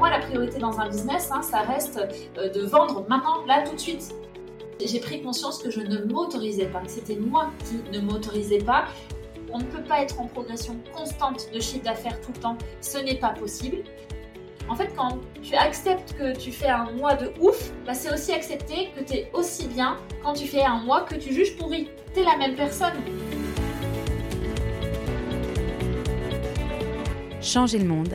moi, la priorité dans un business, hein, ça reste euh, de vendre maintenant, là, tout de suite. J'ai pris conscience que je ne m'autorisais pas, c'était moi qui ne m'autorisais pas. On ne peut pas être en progression constante de chiffre d'affaires tout le temps, ce n'est pas possible. En fait, quand tu acceptes que tu fais un mois de ouf, bah, c'est aussi accepter que tu es aussi bien quand tu fais un mois que tu juges pourri. Tu es la même personne. Changer le monde,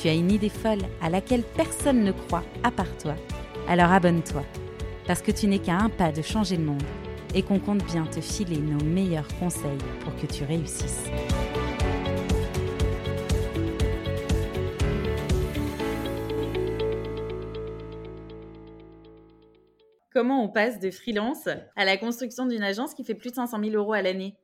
tu as une idée folle à laquelle personne ne croit à part toi, alors abonne-toi, parce que tu n'es qu'à un pas de changer le monde et qu'on compte bien te filer nos meilleurs conseils pour que tu réussisses. Comment on passe de freelance à la construction d'une agence qui fait plus de 500 000 euros à l'année?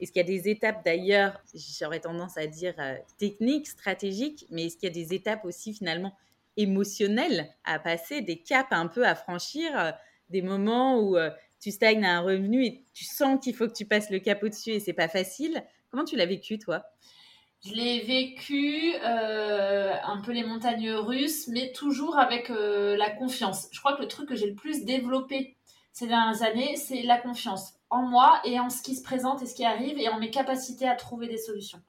Est-ce qu'il y a des étapes d'ailleurs, j'aurais tendance à dire euh, techniques, stratégiques, mais est-ce qu'il y a des étapes aussi finalement émotionnelles à passer, des caps un peu à franchir, euh, des moments où euh, tu stagnes à un revenu et tu sens qu'il faut que tu passes le cap au-dessus et c'est pas facile? Comment tu l'as vécu toi? Je l'ai vécu un peu les montagnes russes, mais toujours avec la confiance. Je crois que le truc que j'ai le plus développé ces dernières années, c'est la confiance en moi et en ce qui se présente et ce qui arrive et en mes capacités à trouver des solutions.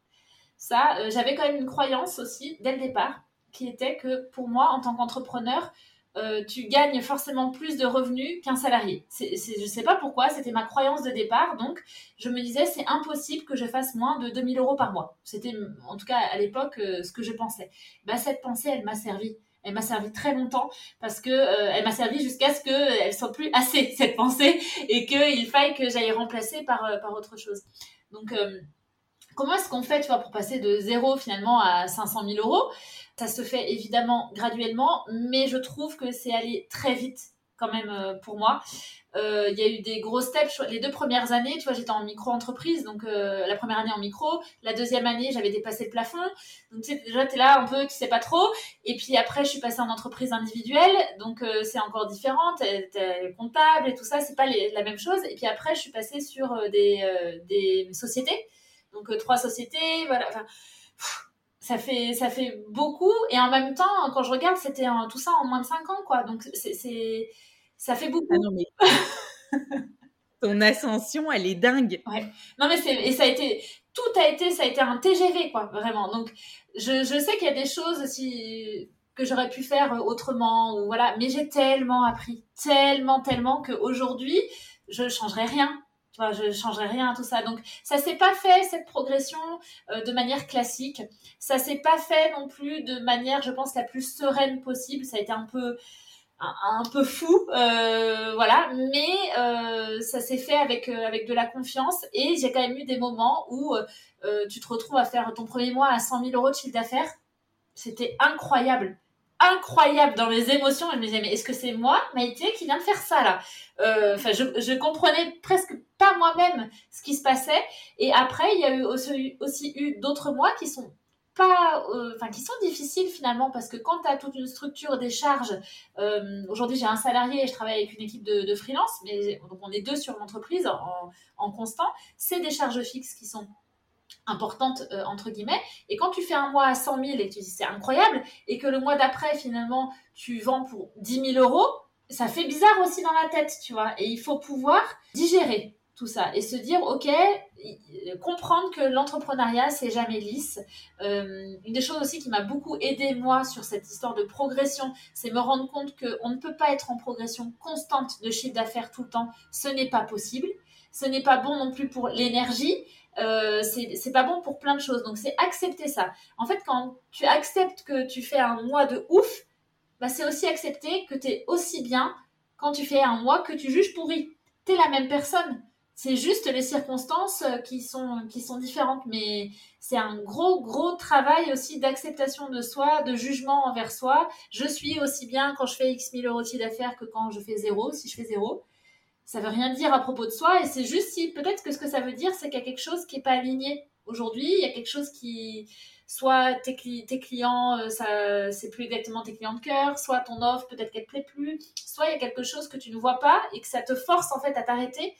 Ça, euh, j'avais quand même une croyance aussi dès le départ qui était que pour moi, en tant qu'entrepreneur, euh, tu gagnes forcément plus de revenus qu'un salarié. je ne sais pas pourquoi, c'était ma croyance de départ. Donc, je me disais, c'est impossible que je fasse moins de 2000 euros par mois. C'était, en tout cas, à l'époque, euh, ce que je pensais. Bah, cette pensée, elle m'a servi. Elle m'a servi très longtemps parce que euh, elle m'a servi jusqu'à ce qu'elle soit plus assez cette pensée et qu'il faille que j'aille remplacer par, par autre chose. Donc, comment est-ce qu'on fait, tu vois, pour passer de zéro finalement à 500 000 euros? Ça se fait évidemment graduellement, mais je trouve que c'est allé très vite quand même euh, pour moi. Euh, il y a eu des gros steps. Les deux premières années, tu vois, j'étais en micro-entreprise. Donc, euh, la première année en micro. La deuxième année, j'avais dépassé le plafond. Donc, tu sais, déjà, tu es là un peu, tu sais pas trop. Et puis après, je suis passée en entreprise individuelle. Donc, c'est encore différent. Tu es, comptable et tout ça. C'est pas la même chose. Et puis après, je suis passée sur des, des sociétés. Donc, trois sociétés. Voilà. Enfin, ça fait, ça fait beaucoup. Et en même temps, quand je regarde, c'était tout ça en moins de 5 ans, quoi. Donc, c'est, ça fait beaucoup. Ah non, mais... Ton ascension, elle est dingue. Ouais. Non, mais c'est, et ça a été, tout a été, ça a été un TGV, quoi, vraiment. Donc, je, je sais qu'il y a des choses aussi que j'aurais pu faire autrement, ou voilà. Mais j'ai tellement appris, tellement, tellement qu'aujourd'hui, je ne changerai rien je changerai rien tout ça. Donc, ça s'est pas fait, cette progression, euh, de manière classique. Ça s'est pas fait non plus de manière, je pense, la plus sereine possible. Ça a été un peu, un, peu fou, euh, voilà. Mais euh, ça s'est fait avec, avec de la confiance. Et j'ai quand même eu des moments où tu te retrouves à faire ton premier mois à 100 000 euros de chiffre d'affaires. C'était incroyable incroyable dans mes émotions. Je me disais, mais est-ce que c'est moi, Maïté, qui vient de faire ça là? Euh, Enfin, je, comprenais presque pas moi-même ce qui se passait. Et après, il y a eu aussi, eu d'autres mois qui sont pas, euh, difficiles finalement parce que quand tu as toute une structure des charges, euh, aujourd'hui j'ai un salarié et je travaille avec une équipe de, freelance, mais donc on est deux sur l'entreprise en, en constant, c'est des charges fixes qui sont importante euh, entre guillemets. Et quand tu fais un mois à 100 000 et tu dis c'est incroyable et que le mois d'après finalement tu vends pour 10 000 euros ça fait bizarre aussi dans la tête tu vois. Et il faut pouvoir digérer tout ça et se dire ok comprendre que l'entrepreneuriat c'est jamais lisse. Euh, une des choses aussi qui m'a beaucoup aidé moi sur cette histoire de progression c'est me rendre compte qu'on ne peut pas être en progression constante de chiffre d'affaires tout le temps. Ce n'est pas possible ce n'est pas bon non plus pour l'énergie euh, c'est pas bon pour plein de choses. Donc, c'est accepter ça. En fait, quand tu acceptes que tu fais un mois de ouf, bah, c'est aussi accepter que tu es aussi bien quand tu fais un mois que tu juges pourri. Tu es la même personne. C'est juste les circonstances euh, qui sont, qui sont différentes, mais c'est un gros, gros travail aussi d'acceptation de soi, de jugement envers soi. Je suis aussi bien quand je fais X mille euros d'affaires que quand je fais zéro, si je fais zéro. Ça veut rien dire à propos de soi, et c'est juste si, peut-être que ce que ça veut dire, c'est qu'il y a quelque chose qui n'est pas aligné aujourd'hui, il y a quelque chose qui, soit tes, clients, euh, ça, c'est plus exactement tes clients de cœur, soit ton offre, peut-être qu'elle te plaît plus, soit il y a quelque chose que tu ne vois pas et que ça te force en fait à t'arrêter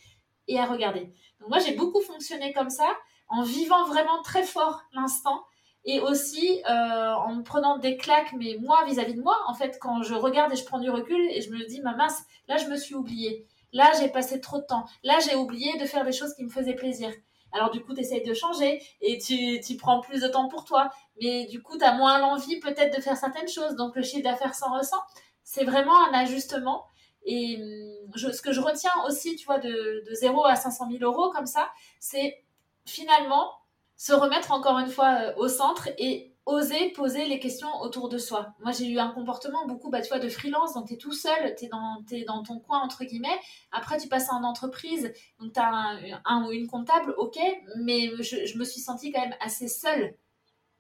et à regarder. Donc moi, j'ai beaucoup fonctionné comme ça, en vivant vraiment très fort l'instant et aussi euh, en me prenant des claques, mais moi vis-à-vis de moi, en fait, quand je regarde et je prends du recul et je me dis, ma mince, là je me suis oubliée, là j'ai passé trop de temps, là j'ai oublié de faire des choses qui me faisaient plaisir. Alors du coup, tu essayes de changer et tu, tu, prends plus de temps pour toi, mais du coup, tu as moins l'envie peut-être de faire certaines choses, donc le chiffre d'affaires s'en ressent. C'est vraiment un ajustement et hum, ce que je retiens aussi, tu vois, de, de 0 à 500 000 euros comme ça, c'est finalement se remettre encore une fois euh, au centre et oser poser les questions autour de soi. Moi, j'ai eu un comportement beaucoup, bah, tu vois, de freelance, donc tu es tout seul, tu es dans, dans ton coin, entre guillemets. Après, tu passes en entreprise, donc tu as un, ou une comptable, ok, mais je, me suis sentie quand même assez seule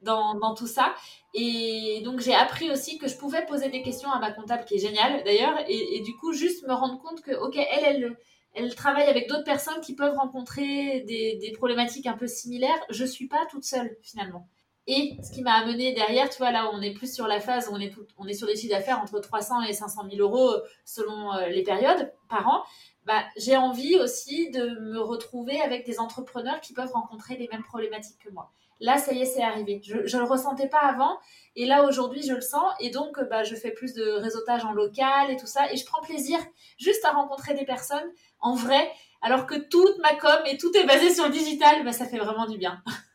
dans, tout ça. Et donc, j'ai appris aussi que je pouvais poser des questions à ma comptable, qui est géniale d'ailleurs, et, du coup, juste me rendre compte que, ok, elle, elle, elle travaille avec d'autres personnes qui peuvent rencontrer des, des, problématiques un peu similaires. Je suis pas toute seule finalement. Et ce qui m'a amené derrière, tu vois, là, on est plus sur la phase où on est, on est sur des chiffres d'affaires entre 300 et 500 000 euros selon euh, les périodes par an. Bah, j'ai envie aussi de me retrouver avec des entrepreneurs qui peuvent rencontrer les mêmes problématiques que moi. Là, ça y est, c'est arrivé. Je ne le ressentais pas avant. Et là, aujourd'hui, je le sens. Et donc, bah, je fais plus de réseautage en local et tout ça. Et je prends plaisir juste à rencontrer des personnes en vrai. Alors que toute ma com et tout est basé sur le digital, bah, ça fait vraiment du bien.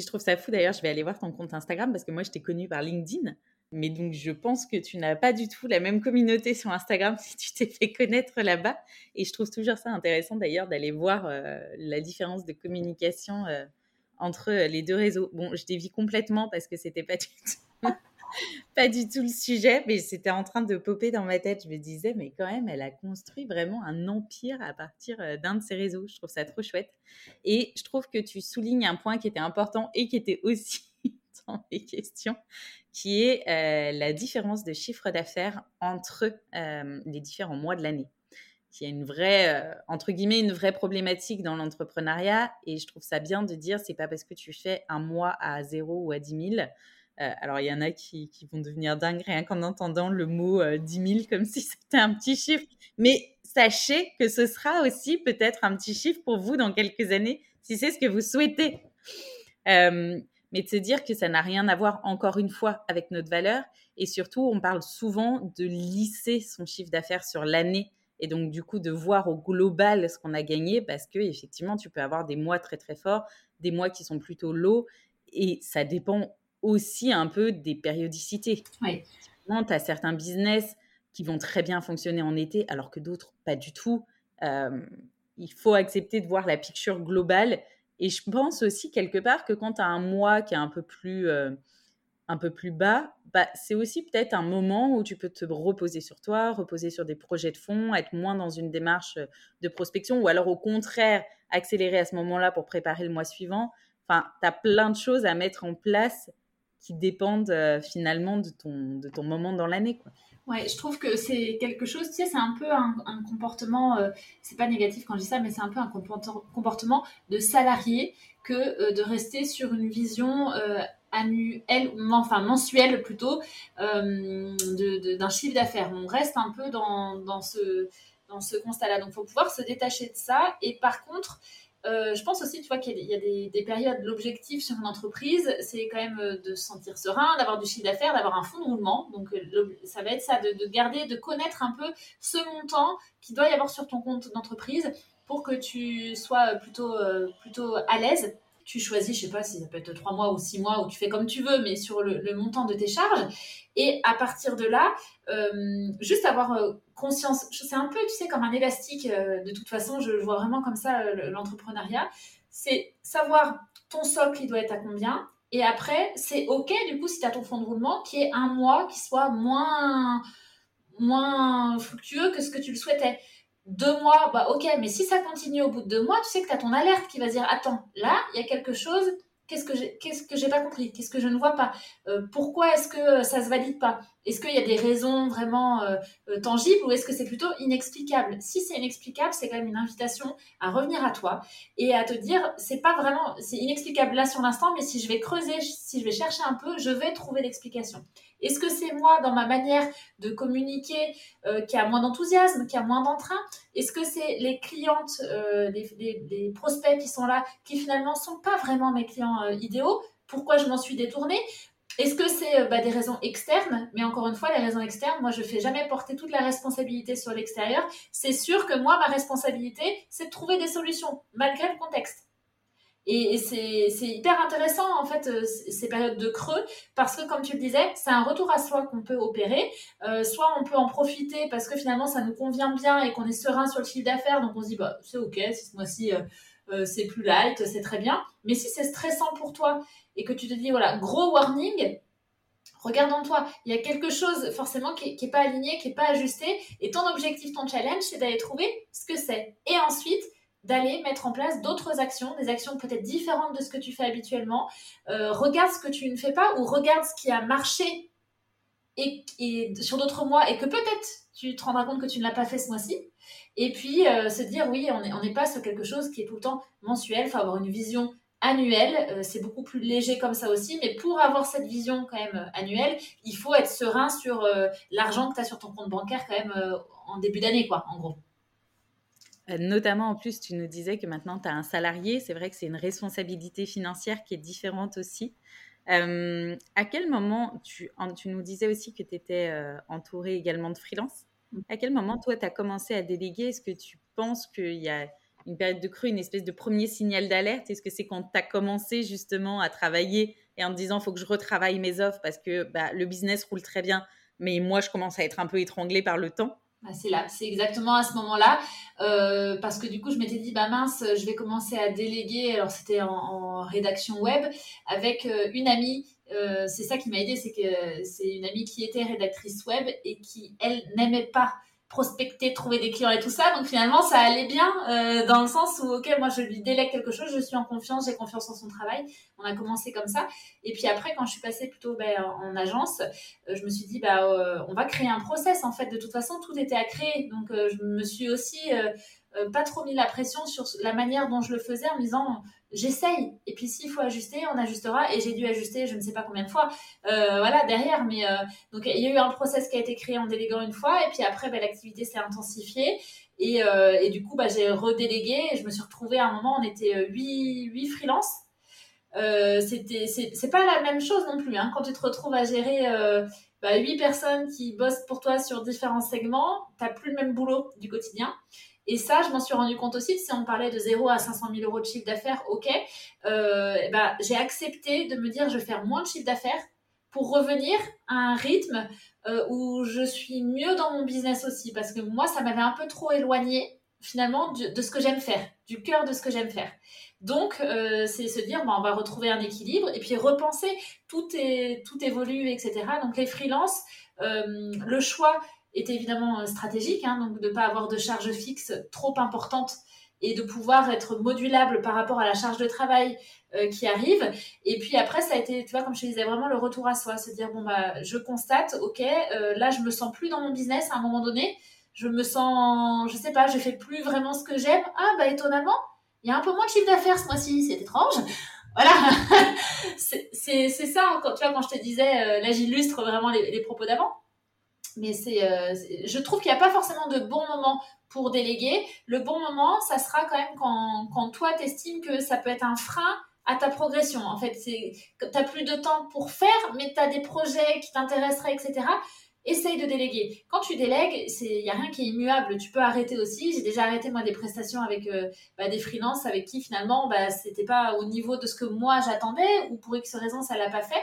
je trouve ça fou d'ailleurs. Je vais aller voir ton compte Instagram parce que moi, je t'ai connu par LinkedIn. Mais donc, je pense que tu n'as pas du tout la même communauté sur Instagram si tu t'es fait connaître là-bas. Et je trouve toujours ça intéressant d'ailleurs d'aller voir euh, la différence de communication euh, entre euh, les deux réseaux. Bon, je dévie complètement parce que c'était pas du tout, pas du tout le sujet, mais c'était en train de popper dans ma tête. Je me disais, mais quand même, elle a construit vraiment un empire à partir euh, d'un de ses réseaux. Je trouve ça trop chouette. Et je trouve que tu soulignes un point qui était important et qui était aussi dans les questions, qui est euh, la différence de chiffre d'affaires entre les différents mois de l'année qui a une vraie, euh, entre guillemets, une vraie problématique dans l'entrepreneuriat. Et je trouve ça bien de dire, c'est pas parce que tu fais un mois à 0 ou à 10 000. Euh, alors, il y en a qui, vont devenir dingues rien qu'en entendant le mot 10 euh, 000 comme si c'était un petit chiffre. Mais sachez que ce sera aussi peut-être un petit chiffre pour vous dans quelques années, si c'est ce que vous souhaitez. mais de se dire que ça n'a rien à voir, encore une fois, avec notre valeur. Et surtout, on parle souvent de lisser son chiffre d'affaires sur l'année et donc du coup de voir au global ce qu'on a gagné parce que effectivement tu peux avoir des mois très très forts, des mois qui sont plutôt low et ça dépend aussi un peu des périodicités. Oui. Tu as certains business qui vont très bien fonctionner en été alors que d'autres pas du tout. Euh, il faut accepter de voir la picture globale et je pense aussi quelque part que quand tu as un mois qui est un peu plus euh, un peu plus bas, bah, c'est aussi peut-être un moment où tu peux te reposer sur toi, reposer sur des projets de fond, être moins dans une démarche euh, de prospection ou alors au contraire accélérer à ce moment-là pour préparer le mois suivant. Enfin, tu as plein de choses à mettre en place qui dépendent euh, finalement de ton, de ton moment dans l'année. Ouais, je trouve que c'est quelque chose, tu sais, c'est un peu un, comportement, euh, c'est pas négatif quand je dis ça, mais c'est un peu un comportement de salarié que de rester sur une vision annuel, enfin mensuel plutôt, euh, d'un chiffre d'affaires. On reste un peu dans, dans ce, dans ce constat-là. Donc, il faut pouvoir se détacher de ça. Et par contre, euh, je pense aussi, tu vois, qu'il y a des, des périodes, l'objectif sur une entreprise, c'est quand même euh, de se sentir serein, d'avoir du chiffre d'affaires, d'avoir un fonds de roulement. Donc, ça va être ça, de, de, garder, de connaître un peu ce montant qu'il doit y avoir sur ton compte d'entreprise pour que tu sois plutôt, plutôt à l'aise tu choisis, je sais pas si ça peut être trois mois ou six mois, ou tu fais comme tu veux, mais sur le, montant de tes charges. Et à partir de là, euh, juste avoir euh, conscience, c'est un peu, tu sais, comme un élastique, euh, de toute façon, je, vois vraiment comme ça l'entrepreneuriat, c'est savoir ton socle, il doit être à combien. Et après, c'est OK, du coup, si tu as ton fonds de roulement, qui est un mois qui soit moins, moins fructueux que ce que tu le souhaitais deux mois, bah ok, mais si ça continue au bout de deux mois, tu sais que tu as ton alerte qui va dire attends, là, il y a quelque chose, qu'est-ce que j'ai qu'est-ce que pas compris, qu'est-ce que je ne vois pas, euh, pourquoi est-ce que ça se valide pas, est-ce qu'il y a des raisons vraiment euh, euh, tangibles ou est-ce que c'est plutôt inexplicable? Si c'est inexplicable, c'est quand même une invitation à revenir à toi et à te dire c'est pas vraiment c'est inexplicable là sur l'instant, mais si je vais creuser, si je vais chercher un peu, je vais trouver l'explication. Est-ce que c'est moi dans ma manière de communiquer euh, qui a moins d'enthousiasme, qui a moins d'entrain? Est-ce que c'est les clientes, euh, les, prospects qui sont là, qui finalement sont pas vraiment mes clients idéaux? Pourquoi je m'en suis détournée? Est-ce que c'est bah, des raisons externes? Mais encore une fois, les raisons externes, moi, je fais jamais porter toute la responsabilité sur l'extérieur. C'est sûr que moi, ma responsabilité, c'est de trouver des solutions, malgré le contexte. Et, c'est hyper intéressant, en fait, euh, ces périodes de creux, parce que, comme tu le disais, c'est un retour à soi qu'on peut opérer. Euh, soit on peut en profiter parce que finalement, ça nous convient bien et qu'on est serein sur le chiffre d'affaires, donc on se dit, bah, c'est OK, ce mois-ci, euh, c'est plus light, c'est très bien. Mais si c'est stressant pour toi et que tu te dis, voilà, gros warning, regarde en toi. Il y a quelque chose forcément qui n'est pas aligné, qui n'est pas ajusté. Et ton objectif, ton challenge, c'est d'aller trouver ce que c'est. Et ensuite, d'aller mettre en place d'autres actions, des actions peut-être différentes de ce que tu fais habituellement. Euh, regarde ce que tu ne fais pas ou regarde ce qui a marché et, sur d'autres mois et que peut-être tu te rendras compte que tu ne l'as pas fait ce mois-ci. Et puis euh, se dire oui, on n'est pas sur quelque chose qui est tout le temps mensuel, il faut avoir une vision annuelle, euh, c'est beaucoup plus léger comme ça aussi, mais pour avoir cette vision quand même annuelle, il faut être serein sur l'argent que tu as sur ton compte bancaire quand même en début d'année, quoi, en gros. Euh, notamment, en plus, tu nous disais que maintenant, tu as un salarié. C'est vrai que c'est une responsabilité financière qui est différente aussi. Euh, à quel moment, tu, tu, nous disais aussi que tu étais euh, entouré également de freelance. Mm. À quel moment, toi, tu as commencé à déléguer? Est-ce que tu penses qu'il y a une période de creux, une espèce de premier signal d'alerte? Est-ce que c'est quand tu as commencé justement à travailler et en te disant, il faut que je retravaille mes offres parce que bah, le business roule très bien, mais moi, je commence à être un peu étranglé par le temps? Bah, c'est là, c'est exactement à ce moment-là, euh, parce que du coup, je m'étais dit, bah mince, je vais commencer à déléguer. Alors, c'était en, rédaction web avec euh, une amie. Euh, c'est ça qui m'a aidé, c'est que c'est une amie qui était rédactrice web et qui, elle, n'aimait pas prospecter, trouver des clients et tout ça. Donc finalement, ça allait bien euh, dans le sens où, ok, moi je lui délègue quelque chose, je suis en confiance, j'ai confiance en son travail. On a commencé comme ça. Et puis après, quand je suis passée plutôt ben, en agence, euh, je me suis dit, bah, euh, on va créer un process. En fait, de toute façon, tout était à créer. Donc je me suis aussi pas trop mis la pression sur la manière dont je le faisais en me disant, j'essaye. Et puis s'il faut ajuster, on ajustera. Et j'ai dû ajuster, je ne sais pas combien de fois, euh, voilà, derrière. Mais euh, donc il y a eu un process qui a été créé en déléguant une fois, et puis après, ben, l'activité s'est intensifiée. Et, euh, du coup, bah, j'ai redélégué. Et je me suis retrouvée à un moment, on était 8, 8 freelances. C'était c'est pas la même chose non plus hein. quand tu te retrouves à gérer bah, 8 personnes qui bossent pour toi sur différents segments t'as plus le même boulot du quotidien et ça, je m'en suis rendu compte aussi, si on parlait de 0 à 500 000 euros de chiffre d'affaires, ok, euh, bah, j'ai accepté de me dire je vais faire moins de chiffre d'affaires pour revenir à un rythme euh, où je suis mieux dans mon business aussi. Parce que moi, ça m'avait un peu trop éloigné finalement de, ce que j'aime faire, du cœur de ce que j'aime faire. Donc, euh, c'est se dire, bon, on va retrouver un équilibre et puis repenser, tout, est, tout évolue, etc. Donc, les freelances, le choix est évidemment euh, stratégique, hein, donc de ne pas avoir de charge fixe trop importante et de pouvoir être modulable par rapport à la charge de travail euh, qui arrive. Et puis après, ça a été, tu vois, comme je te disais, vraiment le retour à soi, se dire, bon, bah, je constate, ok, euh, là, je me sens plus dans mon business à un moment donné, je me sens, je sais pas, je fais plus vraiment ce que j'aime. Ah, bah, étonnamment, il y a un peu moins de chiffre d'affaires ce mois-ci, c'est étrange. Voilà, c'est ça, quand, tu vois, quand je te disais, là, j'illustre vraiment les propos d'avant mais euh, c'est, je trouve qu'il n'y a pas forcément de bon moment pour déléguer. Le bon moment, ça sera quand même quand, quand toi, tu estimes que ça peut être un frein à ta progression. En fait, c'est tu n'as plus de temps pour faire, mais tu as des projets qui t'intéresseraient, etc. Essaye de déléguer. Quand tu délègues, il n'y a rien qui est immuable. Tu peux arrêter aussi. J'ai déjà arrêté, moi, des prestations avec euh, bah, des freelances avec qui, finalement, bah, c'était pas au niveau de ce que moi j'attendais, ou pour X raison, ça l'a pas fait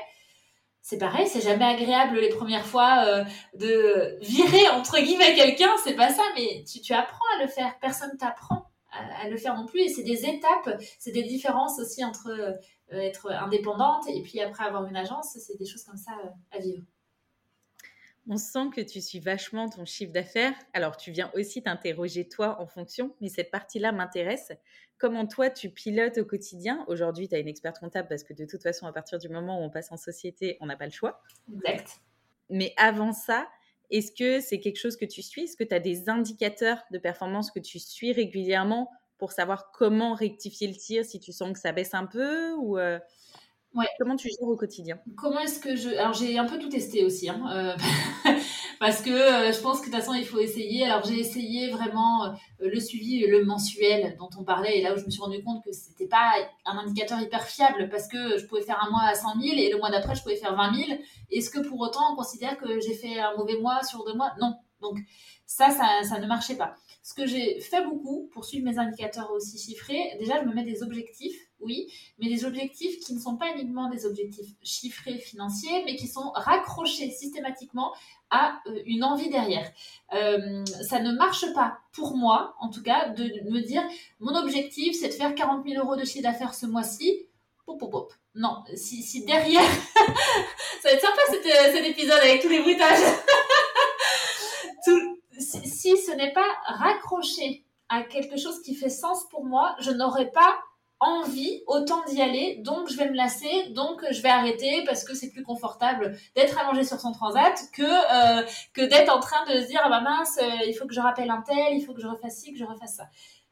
c'est pareil, c'est jamais agréable les premières fois euh, de virer entre guillemets quelqu'un, c'est pas ça, mais tu, apprends à le faire. Personne t'apprend à, le faire non plus, et c'est des étapes, c'est des différences aussi entre euh, être indépendante et puis après avoir une agence, c'est des choses comme ça euh, à vivre. On sent que tu suis vachement ton chiffre d'affaires. Alors, tu viens aussi t'interroger toi en fonction, mais cette partie-là m'intéresse. Comment toi, tu pilotes au quotidien? Aujourd'hui, tu as une experte comptable parce que de toute façon, à partir du moment où on passe en société, on n'a pas le choix. Exact. Mais avant ça, est-ce que c'est quelque chose que tu suis? Est-ce que tu as des indicateurs de performance que tu suis régulièrement pour savoir comment rectifier le tir si tu sens que ça baisse un peu ou euh, Comment tu gères au quotidien? Comment est-ce que je... Alors j'ai un peu tout testé aussi, hein, euh, parce que euh, je pense que de toute façon il faut essayer. Alors j'ai essayé vraiment le suivi, le mensuel dont on parlait, et là où je me suis rendu compte que c'était pas un indicateur hyper fiable, parce que je pouvais faire un mois à 100 000 et le mois d'après je pouvais faire 20 000. Est-ce que pour autant on considère que j'ai fait un mauvais mois sur deux mois? Non. Donc ça, ça ne marchait pas. Ce que j'ai fait beaucoup pour suivre mes indicateurs aussi chiffrés, déjà, je me mets des objectifs, oui, mais des objectifs qui ne sont pas uniquement des objectifs chiffrés financiers, mais qui sont raccrochés systématiquement à euh, une envie derrière. Euh, ça ne marche pas pour moi, en tout cas, de me dire mon objectif, c'est de faire 40 000 euros de chiffre d'affaires ce mois-ci. Pop, pop, pop. Non, si, si derrière, ça va être sympa cet, euh, cet épisode avec tous les bruitages. Tout, si, ce n'est pas raccroché à quelque chose qui fait sens pour moi, je n'aurais pas envie autant d'y aller, donc je vais me lasser, donc je vais arrêter parce que c'est plus confortable d'être allongé sur son transat que euh, que d'être en train de se dire ah bah mince, euh, il faut que je rappelle un tel, il faut que je refasse ci, que je refasse ça.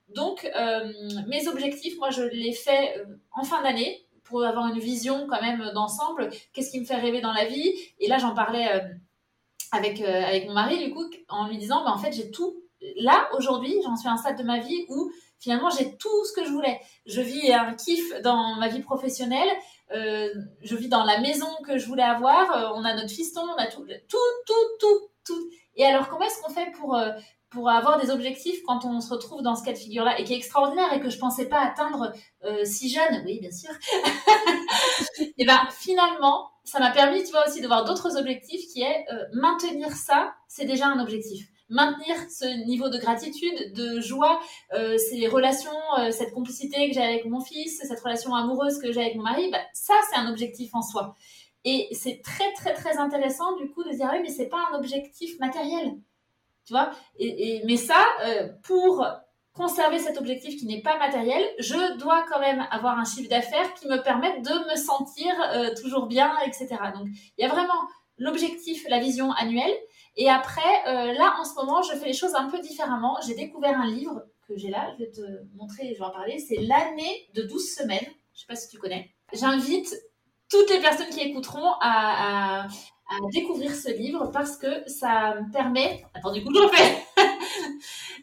Donc euh, mes objectifs, moi je les fais en fin d'année pour avoir une vision quand même d'ensemble, qu'est-ce qui me fait rêver dans la vie? Et là j'en parlais avec, euh, avec mon mari, du coup, en lui disant, bah, en fait, j'ai tout. Là, aujourd'hui, j'en suis à un stade de ma vie où finalement, j'ai tout ce que je voulais. Je vis un kiff dans ma vie professionnelle. Euh, je vis dans la maison que je voulais avoir. Euh, on a notre fiston, on a tout, tout, tout, tout. Et alors, comment est-ce qu'on fait pour, pour avoir des objectifs quand on se retrouve dans ce cas de figure-là et qui est extraordinaire et que je pensais pas atteindre si jeune? Oui, bien sûr. et ben finalement, ça m'a permis, tu vois, aussi de voir d'autres objectifs qui est euh, maintenir ça, c'est déjà un objectif. Maintenir ce niveau de gratitude, de joie, euh, ces relations, euh, cette complicité que j'ai avec mon fils, cette relation amoureuse que j'ai avec mon mari, bah, ça c'est un objectif en soi. Et c'est très très très intéressant du coup de dire oui mais c'est pas un objectif matériel, tu vois. Et, mais ça pour conserver cet objectif qui n'est pas matériel, je dois quand même avoir un chiffre d'affaires qui me permette de me sentir euh, toujours bien, etc. Donc, il y a vraiment l'objectif, la vision annuelle. Et après, euh, là, en ce moment, je fais les choses un peu différemment. J'ai découvert un livre que j'ai là, je vais te montrer, je vais en parler. C'est L'année de 12 semaines. Je sais pas si tu connais. J'invite toutes les personnes qui écouteront à, découvrir ce livre parce que ça me permet. Attends, du coup, je fais.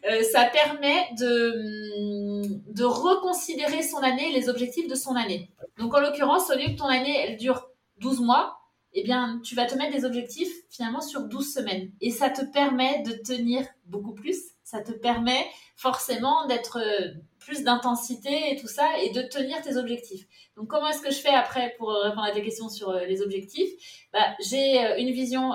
Euh, ça permet de, de reconsidérer son année, les objectifs de son année. Donc, en l'occurrence, au lieu que ton année, elle dure 12 mois, eh bien, tu vas te mettre des objectifs finalement sur 12 semaines. Et ça te permet de tenir beaucoup plus. Ça te permet forcément d'être euh, plus d'intensité et tout ça et de tenir tes objectifs. Donc, comment est-ce que je fais après pour répondre à tes questions sur les objectifs? Bah, J'ai une vision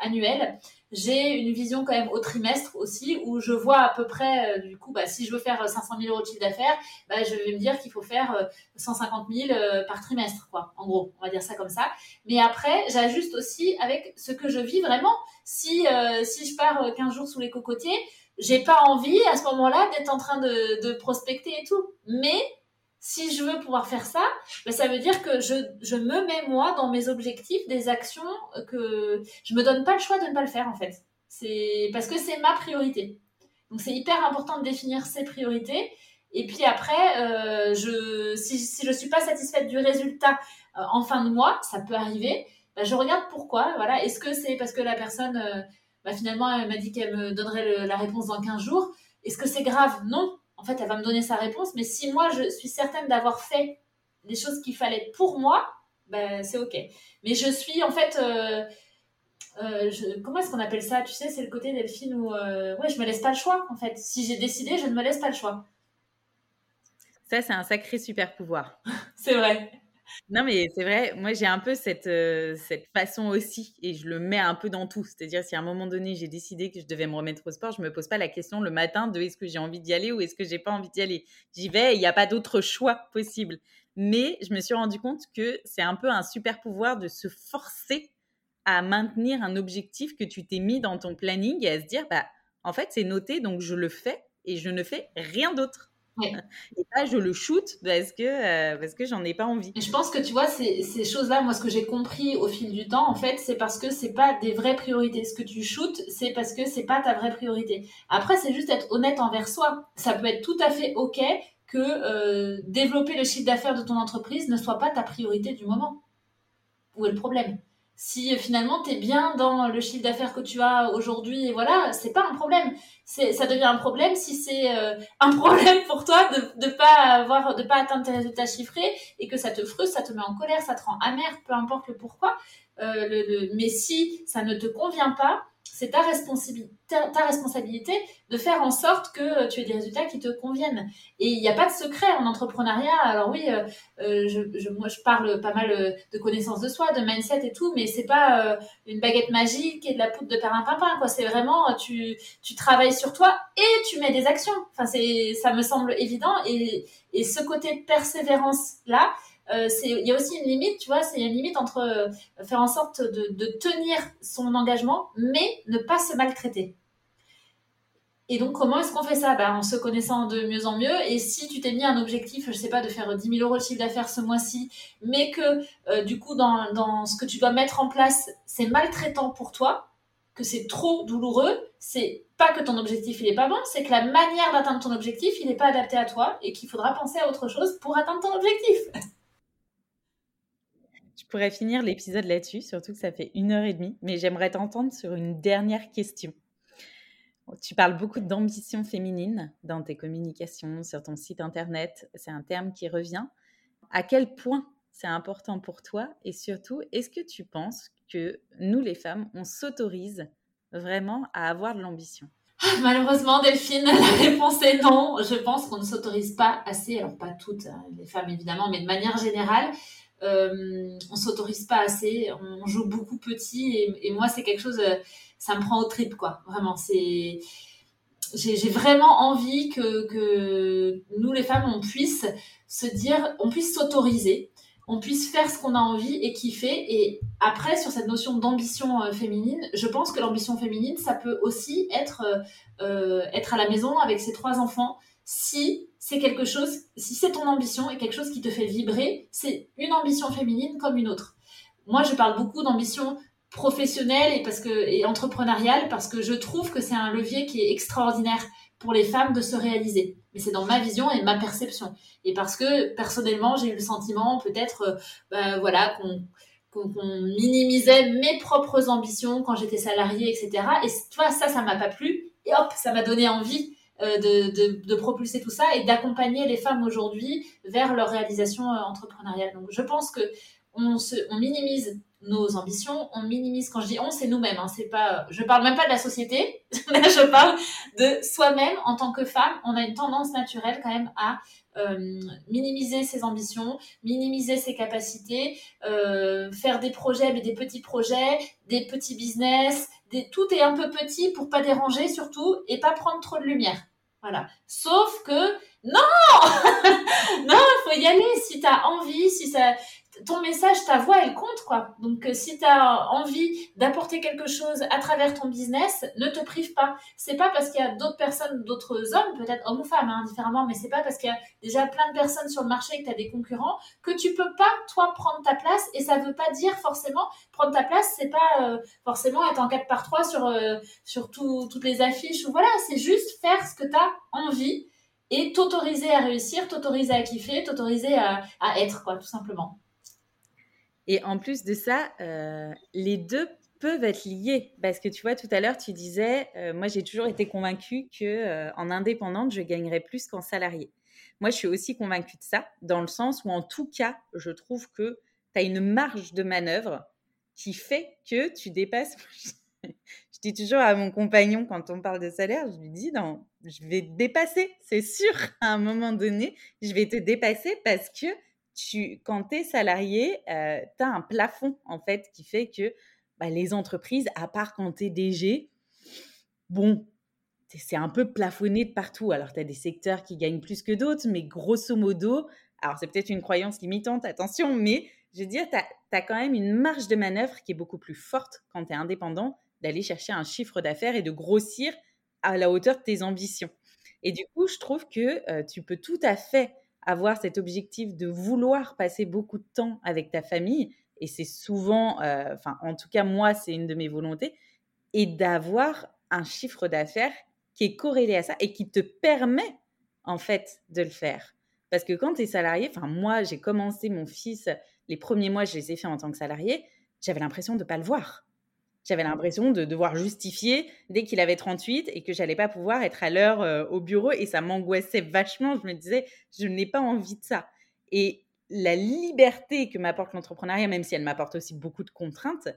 annuelle j'ai une vision quand même au trimestre aussi où je vois à peu près, euh, du coup, bah, si je veux faire 500 000 euros de chiffre d'affaires, bah, je vais me dire qu'il faut faire 150 euh, 000 euh, par trimestre, quoi. En gros, on va dire ça comme ça. Mais après, j'ajuste aussi avec ce que je vis vraiment. Si, si je pars 15 jours sous les cocotiers, j'ai pas envie à ce moment-là d'être en train de, de prospecter et tout. Mais si je veux pouvoir faire ça, ben ça veut dire que je, je, me mets moi dans mes objectifs des actions que je me donne pas le choix de ne pas le faire en fait. C'est parce que c'est ma priorité. Donc c'est hyper important de définir ses priorités. Et puis après, euh, je, si, si je suis pas satisfaite du résultat euh, en fin de mois, ça peut arriver. Ben je regarde pourquoi. Voilà, est-ce que c'est parce que la personne, euh, ben finalement, elle m'a dit qu'elle me donnerait la réponse dans 15 jours? Est-ce que c'est grave? Non, en fait, elle va me donner sa réponse. Mais si moi, je suis certaine d'avoir fait les choses qu'il fallait pour moi, ben, c'est OK. Mais je suis, en fait, euh, euh, comment est-ce qu'on appelle ça? Tu sais, c'est le côté Delphine où, euh, ouais, je me laisse pas le choix, en fait. Si j'ai décidé, je ne me laisse pas le choix. Ça, c'est un sacré super pouvoir. c'est vrai. Non, mais c'est vrai, moi j'ai un peu cette, euh, cette façon aussi, et je le mets un peu dans tout. C'est-à-dire, si à un moment donné j'ai décidé que je devais me remettre au sport, je me pose pas la question le matin de est-ce que j'ai envie d'y aller ou est-ce que j'ai pas envie d'y aller. J'y vais, il n'y a pas d'autre choix possible. Mais je me suis rendu compte que c'est un peu un super pouvoir de se forcer à maintenir un objectif que tu t'es mis dans ton planning et à se dire, bah, en fait, c'est noté, donc je le fais et je ne fais rien d'autre. Et là, je le shoot parce que, euh, parce que j'en ai pas envie. je pense que tu vois, ces, ces choses-là, moi, ce que j'ai compris au fil du temps, en fait, c'est parce que c'est pas des vraies priorités. Ce que tu shootes, c'est parce que c'est pas ta vraie priorité. Après, c'est juste être honnête envers soi. Ça peut être tout à fait OK que euh, développer le chiffre d'affaires de ton entreprise ne soit pas ta priorité du moment. Où est le problème? Si finalement tu es bien dans le chiffre d'affaires que tu as aujourd'hui, voilà, c'est pas un problème. Ça devient un problème si c'est euh, un problème pour toi de ne pas avoir, de pas atteindre tes résultats et que ça te frustre, ça te met en colère, ça te rend amer, peu importe le pourquoi. Euh, mais si ça ne te convient pas, c'est ta responsabilité, ta, responsabilité de faire en sorte que tu aies des résultats qui te conviennent. Et il n'y a pas de secret en entrepreneuriat. Alors oui, euh, euh, je, moi je parle pas mal euh, de connaissance de soi, de mindset et tout, mais c'est pas une baguette magique et de la poudre de perlimpinpin. Quoi, c'est vraiment tu tu travailles sur toi et tu mets des actions. Enfin ça me semble évident et et ce côté persévérance là euh, il y a aussi une limite, tu vois, c'est une limite entre euh, faire en sorte de, tenir son engagement, mais ne pas se maltraiter. Et donc, comment est-ce qu'on fait ça? Ben, En se connaissant de mieux en mieux. Et si tu t'es mis un objectif, je sais pas, de faire 10 000 euros de chiffre d'affaires ce mois-ci, mais que euh, du coup, dans, dans, ce que tu dois mettre en place, c'est maltraitant pour toi, que c'est trop douloureux, c'est pas que ton objectif il est pas bon, c'est que la manière d'atteindre ton objectif, il n'est pas adapté à toi et qu'il faudra penser à autre chose pour atteindre ton objectif. Pourrais finir l'épisode là-dessus, surtout que ça fait une heure et demie, mais j'aimerais t'entendre sur une dernière question. Tu parles beaucoup d'ambition féminine dans tes communications, sur ton site internet, c'est un terme qui revient. À quel point c'est important pour toi et surtout, est-ce que tu penses que nous les femmes, on s'autorise vraiment à avoir de l'ambition? Malheureusement, Delphine, la réponse est non. Je pense qu'on ne s'autorise pas assez, alors pas toutes hein, les femmes évidemment, mais de manière générale, euh, on s'autorise pas assez, on joue beaucoup petit et, moi c'est quelque chose, euh, ça me prend au trip quoi. Vraiment, c'est j'ai vraiment envie que, que, nous les femmes on puisse se dire, on puisse s'autoriser, on puisse faire ce qu'on a envie et kiffer. Et après sur cette notion d'ambition euh, féminine, je pense que l'ambition féminine ça peut aussi être euh, être à la maison avec ses trois enfants si c'est quelque chose, si c'est ton ambition et quelque chose qui te fait vibrer, c'est une ambition féminine comme une autre. Moi, je parle beaucoup d'ambition professionnelle et parce que et entrepreneuriale parce que je trouve que c'est un levier qui est extraordinaire pour les femmes de se réaliser. Mais c'est dans ma vision et ma perception. Et parce que personnellement, j'ai eu le sentiment peut-être, euh, bah, voilà, qu'on minimisait mes propres ambitions quand j'étais salariée, etc. Et toi, ça, ça m'a pas plu. Et hop, ça m'a donné envie euh, de, propulser tout ça et d'accompagner les femmes aujourd'hui vers leur réalisation euh, entrepreneuriale. Donc je pense que on, se, minimise nos ambitions, on minimise, quand je dis on, c'est nous-mêmes, hein, c'est pas, je parle même pas de la société, je parle de soi-même en tant que femme, on a une tendance naturelle quand même à euh, minimiser ses ambitions, minimiser ses capacités, faire des projets, mais des petits projets, des petits business, des, tout est un peu petit pour pas déranger surtout et pas prendre trop de lumière. Voilà. Sauf que non, non, il faut y aller. Si tu as envie, si ça, ton message, ta voix, elle compte, quoi. Donc, euh, si tu as envie d'apporter quelque chose à travers ton business, ne te prive pas. C'est pas parce qu'il y a d'autres personnes, d'autres hommes, peut-être hommes ou femmes, hein, différemment, mais c'est pas parce qu'il y a déjà plein de personnes sur le marché et que tu as des concurrents que tu peux pas, toi, prendre ta place. Et ça veut pas dire forcément prendre ta place, c'est pas euh, forcément être en 4 par 3 sur, euh, sur toutes les affiches voilà, c'est juste faire ce que tu as envie et t'autoriser à réussir, t'autoriser à kiffer, t'autoriser à, à être, quoi, tout simplement. Et en plus de ça, euh, les deux peuvent être liés parce que tu vois tout à l'heure tu disais euh, moi j'ai toujours été convaincue que euh, en indépendante je gagnerais plus qu'en salarié. Moi je suis aussi convaincue de ça dans le sens où en tout cas je trouve que tu as une marge de manœuvre qui fait que tu dépasses je dis toujours à mon compagnon quand on parle de salaire, je lui dis non, je vais te dépasser, c'est sûr à un moment donné, je vais te dépasser parce que tu, quand tu es salarié, euh, tu as un plafond, en fait, qui fait que bah, les entreprises, à part quand tu es DG, bon, c'est un peu plafonné de partout. Alors, tu as des secteurs qui gagnent plus que d'autres, mais grosso modo, Alors, c'est peut-être une croyance limitante, attention, mais je veux dire, tu as, quand même une marge de manœuvre qui est beaucoup plus forte quand tu es indépendant d'aller chercher un chiffre d'affaires et de grossir à la hauteur de tes ambitions. Et du coup, je trouve que euh, tu peux tout à fait avoir cet objectif de vouloir passer beaucoup de temps avec ta famille, et c'est souvent, euh, enfin, en tout cas, moi, c'est une de mes volontés, et d'avoir un chiffre d'affaires qui est corrélé à ça et qui te permet, en fait, de le faire. Parce que quand tu es salarié, enfin, moi, j'ai commencé mon fils, les premiers mois, je les ai fait en tant que salarié, j'avais l'impression de ne pas le voir. J'avais l'impression de devoir justifier dès qu'il avait 38 et que j'allais pas pouvoir être à l'heure euh, au bureau et ça m'angoissait vachement. Je me disais, je n'ai pas envie de ça. Et la liberté que m'apporte l'entrepreneuriat, même si elle m'apporte aussi beaucoup de contraintes,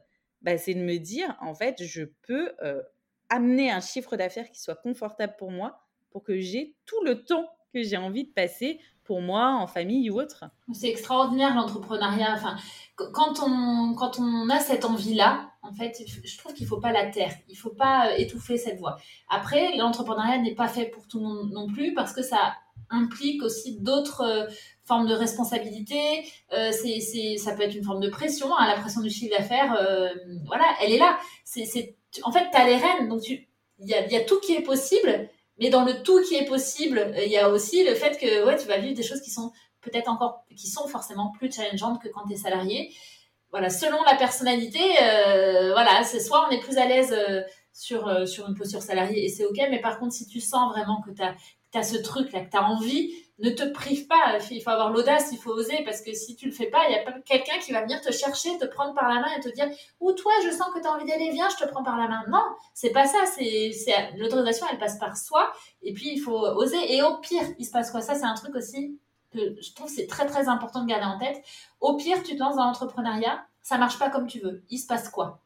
bah, c'est de me dire, en fait, je peux euh, amener un chiffre d'affaires qui soit confortable pour moi pour que j'ai tout le temps que j'ai envie de passer pour moi, en famille ou autre. C'est extraordinaire l'entrepreneuriat. Enfin, quand on, quand on a cette envie-là, en fait, je trouve qu'il ne faut pas la taire. Il ne faut pas euh, étouffer cette voie. Après, l'entrepreneuriat n'est pas fait pour tout le monde non plus parce que ça implique aussi d'autres euh, formes de responsabilité. Euh, c'est, ça peut être une forme de pression. Hein, la pression du chiffre d'affaires, voilà, elle est là. C'est, en fait, tu as les rênes. Donc, il y a, y a tout qui est possible. Mais dans le tout qui est possible, il y a aussi le fait que ouais, tu vas vivre des choses qui sont peut-être encore, qui sont forcément plus challengeantes que quand tu es salarié. Voilà, selon la personnalité, euh, voilà, c'est soit on est plus à l'aise euh, sur, euh, sur une posture salariée et c'est ok, mais par contre, si tu sens vraiment que tu as, ce truc-là, que tu as envie, ne te prive pas. Il faut avoir l'audace, il faut oser, parce que si tu le fais pas, il y a pas quelqu'un qui va venir te chercher, te prendre par la main et te dire Ou toi, je sens que tu as envie d'aller, viens, je te prends par la main. Non, c'est pas ça. C'est L'autorisation, elle passe par soi, et puis il faut oser. Et au pire, il se passe quoi? Ça, c'est un truc aussi que je trouve c'est très très important de garder en tête. Au pire, tu te lances dans l'entrepreneuriat, ça marche pas comme tu veux. Il se passe quoi?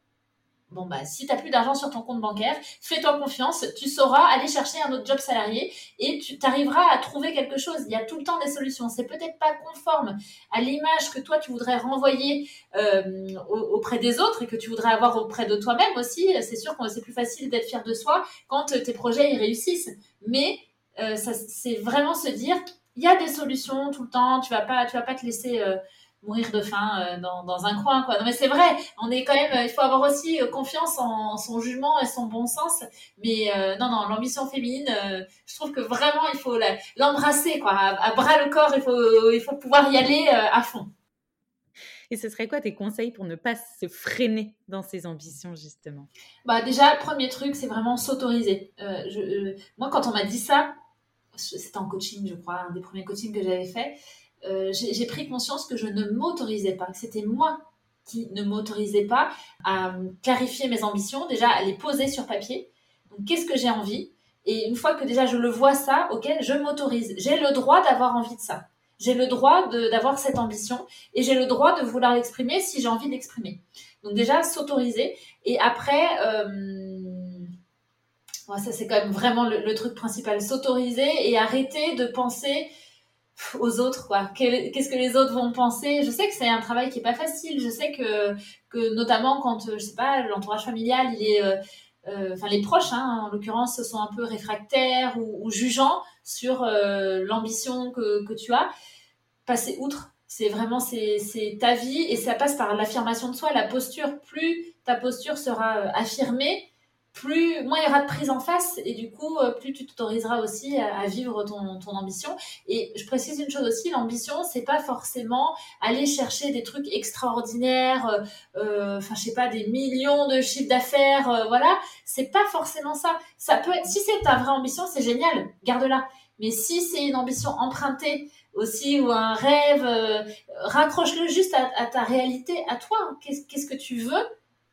Bon, bah, si tu n'as plus d'argent sur ton compte bancaire, fais-toi confiance, tu sauras aller chercher un autre job salarié et tu arriveras à trouver quelque chose. Il y a tout le temps des solutions. C'est peut-être pas conforme à l'image que toi, tu voudrais renvoyer euh, auprès des autres et que tu voudrais avoir auprès de toi-même aussi. C'est sûr que c'est plus facile d'être fier de soi quand tes projets y réussissent. Mais euh, c'est vraiment se dire, il y a des solutions tout le temps. Tu vas pas, vas pas te laisser... Euh, mourir de faim euh, dans, dans, un coin quoi. Non mais c'est vrai, on est quand même il faut avoir aussi euh, confiance en son jugement et son bon sens mais euh, non non, l'ambition féminine je trouve que vraiment il faut l'embrasser quoi à, bras le corps, il faut il faut pouvoir y aller à fond. Et ce serait quoi tes conseils pour ne pas se freiner dans ses ambitions, justement? Bah déjà, premier truc, c'est vraiment s'autoriser. moi, quand on m'a dit ça, c'était en coaching, je crois, un des premiers coachings que j'avais fait, euh, j'ai pris conscience que je ne m'autorisais pas, que c'était moi qui ne m'autorisais pas à clarifier mes ambitions, déjà à les poser sur papier. Donc, qu'est-ce que j'ai envie? Et une fois que déjà je le vois ça, ok, je m'autorise. J'ai le droit d'avoir envie de ça. J'ai le droit d'avoir cette ambition et j'ai le droit de vouloir l'exprimer si j'ai envie d'exprimer. Donc déjà, s'autoriser. Et après, euh, ça c'est quand même vraiment le truc principal, s'autoriser et arrêter de penser aux autres quoi. Qu'est-ce que les autres vont penser? Je sais que c'est un travail qui est pas facile. Je sais que que notamment quand je sais pas l'entourage familial il est euh, euh, enfin les proches hein, en l'occurrence sont un peu réfractaires ou, jugeants sur euh, l'ambition que, que tu as. Passer outre c'est vraiment c'est ta vie et ça passe par l'affirmation de soi la posture. Plus ta posture sera affirmée plus moins il y aura de prise en face et du coup euh, plus tu t'autoriseras aussi à, vivre ton, ton, ambition. Et je précise une chose aussi l'ambition c'est pas forcément aller chercher des trucs extraordinaires euh, euh, enfin je sais pas des millions de chiffres d'affaires voilà. C'est pas forcément ça. Ça peut être, si c'est ta vraie ambition c'est génial garde-la. Mais si c'est une ambition empruntée aussi ou un rêve raccroche-le juste à, à, ta réalité à toi. Qu'est-ce que tu veux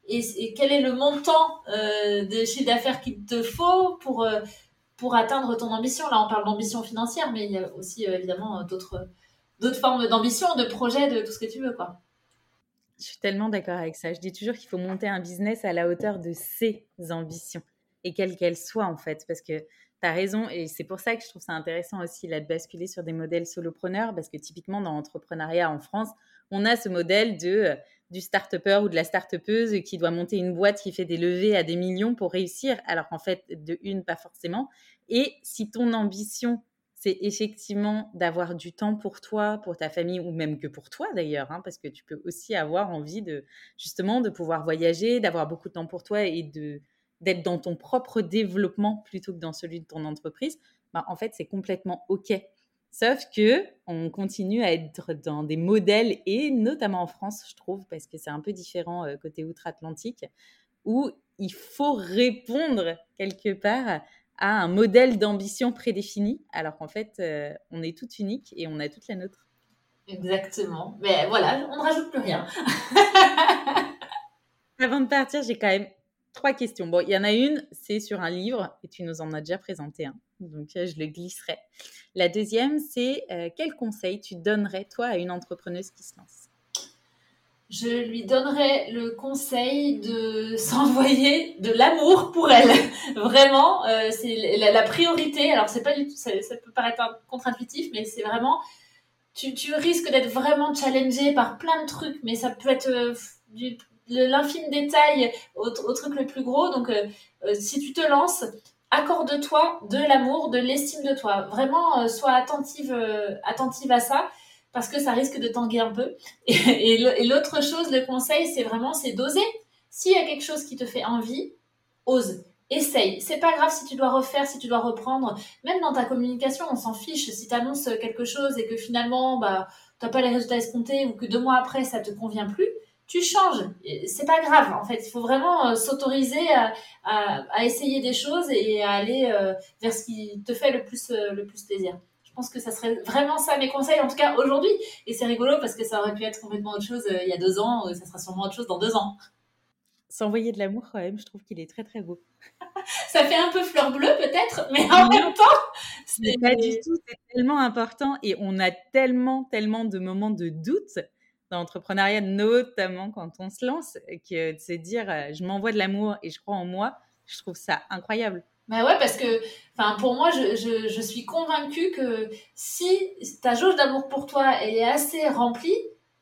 et, quel est le montant euh, de chiffre d'affaires qu'il te faut pour, euh, pour atteindre ton ambition? Là, on parle d'ambition financière, mais il y a aussi euh, évidemment d'autres, formes d'ambition, de projet, de tout ce que tu veux. Quoi. Je suis tellement d'accord avec ça. Je dis toujours qu'il faut monter un business à la hauteur de ses ambitions, et quelles qu'elles soient en fait, parce que tu as raison, et c'est pour ça que je trouve ça intéressant aussi là, de basculer sur des modèles solopreneurs, parce que typiquement dans l'entrepreneuriat en France, on a ce modèle de du start-upper ou de la start-upeuse qui doit monter une boîte qui fait des levées à des millions pour réussir, alors qu'en fait, de une, pas forcément. Et si ton ambition c'est effectivement d'avoir du temps pour toi, pour ta famille ou même que pour toi d'ailleurs, hein, parce que tu peux aussi avoir envie de justement de pouvoir voyager, d'avoir beaucoup de temps pour toi et de d'être dans ton propre développement plutôt que dans celui de ton entreprise. Bah, en fait, c'est complètement ok. Sauf que on continue à être dans des modèles et notamment en France, je trouve, parce que c'est un peu différent euh, côté outre-Atlantique, où il faut répondre quelque part à un modèle d'ambition prédéfini, alors qu'en fait, euh, on est toutes uniques et on a toutes la nôtre. Exactement. Mais voilà, on ne rajoute plus rien. Avant de partir, j'ai quand même trois questions. Bon, il y en a une, c'est sur un livre, et tu nous en as déjà présenté un, donc euh, je le glisserai. La deuxième, c'est euh, quel conseil tu donnerais, toi, à une entrepreneuse qui se lance? Je lui donnerais le conseil de s'envoyer de l'amour pour elle. vraiment, euh, c'est la, priorité. Alors c'est pas du tout, ça, peut paraître contre-intuitif, mais c'est vraiment, tu, risques d'être vraiment challengé par plein de trucs, mais ça peut être du, l'infime détail au, truc le plus gros. Donc euh, si tu te lances, accorde-toi de l'amour, de l'estime de toi. Vraiment, sois attentive, attentive à ça parce que ça risque de tanguer un peu. Et, l'autre chose, le conseil, c'est vraiment, c'est d'oser. S'il y a quelque chose qui te fait envie, ose. Essaye. C'est pas grave si tu dois refaire, si tu dois reprendre. Même dans ta communication, on s'en fiche. Si tu annonces quelque chose et que finalement, bah, t'as pas les résultats escomptés ou que deux mois après, ça te convient plus, tu changes. C'est pas grave. En fait, il faut vraiment euh, s'autoriser à, essayer des choses et à aller euh, vers ce qui te fait le plus, euh, le plus plaisir. Je pense que ça serait vraiment ça mes conseils, en tout cas aujourd'hui. Et c'est rigolo parce que ça aurait pu être complètement autre chose il y a deux ans, ça sera sûrement autre chose dans deux ans. S'envoyer de l'amour quand même, je trouve qu'il est très très beau. ça fait un peu fleur bleue peut-être, mais en même temps, c'est pas du tout, c'est tellement important et on a tellement tellement de moments de doute dans l'entrepreneuriat, notamment quand on se lance, que de se dire euh, je m'envoie de l'amour et je crois en moi, je trouve ça incroyable. Bah ouais, parce que, pour moi, je, je, je, suis convaincue que si ta jauge d'amour pour toi elle est assez remplie,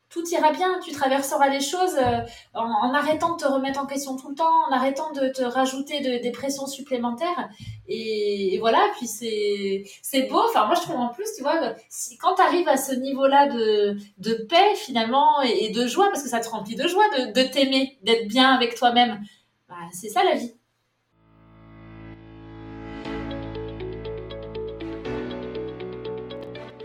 tout ira bien. Tu traverseras les choses euh, en, arrêtant de te remettre en question tout le temps, en arrêtant de te rajouter de, des pressions supplémentaires. Et, voilà, puis c'est beau. Enfin, moi, je trouve en plus, tu vois, si, quand tu arrives à ce niveau-là de, de paix finalement et, de joie, parce que ça te remplit de joie de, de t'aimer, d'être bien avec toi-même, bah, c'est ça la vie.